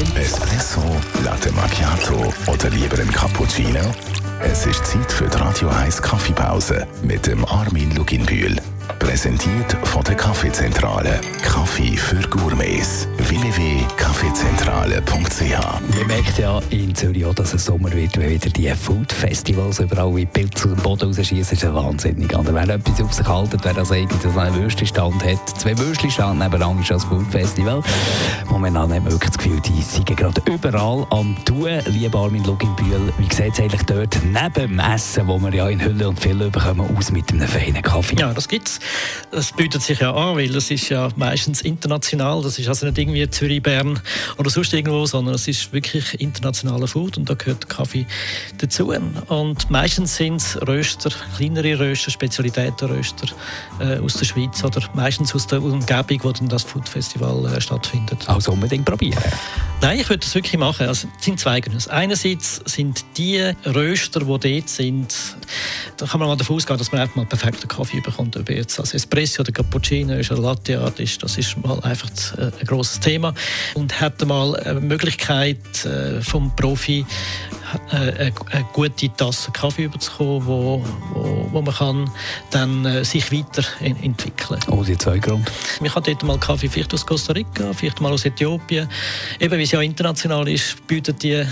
Espresso, Latte Macchiato oder lieber ein Cappuccino? Es ist Zeit für die Radio 1 Kaffeepause mit dem Armin Luginbühl. Präsentiert von der Kaffeezentrale. Kaffee für Gourmets. www.kaffeezentrale.ch Man merkt ja in Zürich auch, dass es Sommer wird, wenn wieder die Food-Festivals überall wie Pilze zu dem Boden rausschießen. Das ist ja wahnsinnig. Oder wer etwas auf sich haltet, wer also irgendwie einen Würstchenstand hat, zwei Würstchenstand nebenan ist das Food-Festival. Momentan haben wir wirklich das Gefühl, die sind gerade überall am Tun. Lieber Armin Luginbühl, wie sieht es eigentlich dort neben dem Essen, wo wir ja in Hülle und Fülle bekommen, aus mit einem feinen Kaffee? Ja, das gibt's. Das bietet sich ja an, weil das ist ja meistens international. Das ist also nicht irgendwie Zürich, Bern oder sonst irgendwo, sondern es ist wirklich internationaler Food und da gehört Kaffee dazu. Und meistens sind es Röster, kleinere Röster, Spezialitätenröster äh, aus der Schweiz oder meistens aus der Umgebung, wo dann das Food Festival äh, stattfindet. Also unbedingt probieren. Nein, ich würde das wirklich machen. Also, es sind zwei Gründe. Einerseits sind die Röster, die dort sind, da kann man mal davon ausgehen, dass man einfach mal perfekten Kaffee bekommt. Ob jetzt als Espresso oder Cappuccino ist oder Latte Art ist, das ist mal einfach ein grosses Thema. Und hat mal eine Möglichkeit äh, vom Profi eine, eine gute Tasse Kaffee überzukommen, wo, wo, wo man kann dann äh, sich weiterentwickeln kann. Oh, die zwei Gründe. Man kann dort mal Kaffee vielleicht aus Costa Rica, vielleicht mal aus Äthiopien. Eben, wie es ja international ist, bieten die, äh,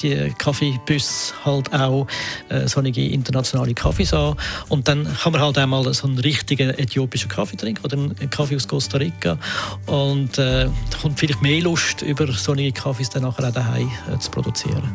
die Kaffeebüsse halt auch äh, solche internationale Kaffees an. Und dann kann man halt auch mal so einen richtigen äthiopischen Kaffee trinken oder einen Kaffee aus Costa Rica. Und äh, da kommt vielleicht mehr Lust, über solche Kaffees dann nachher auch daheim äh, zu produzieren.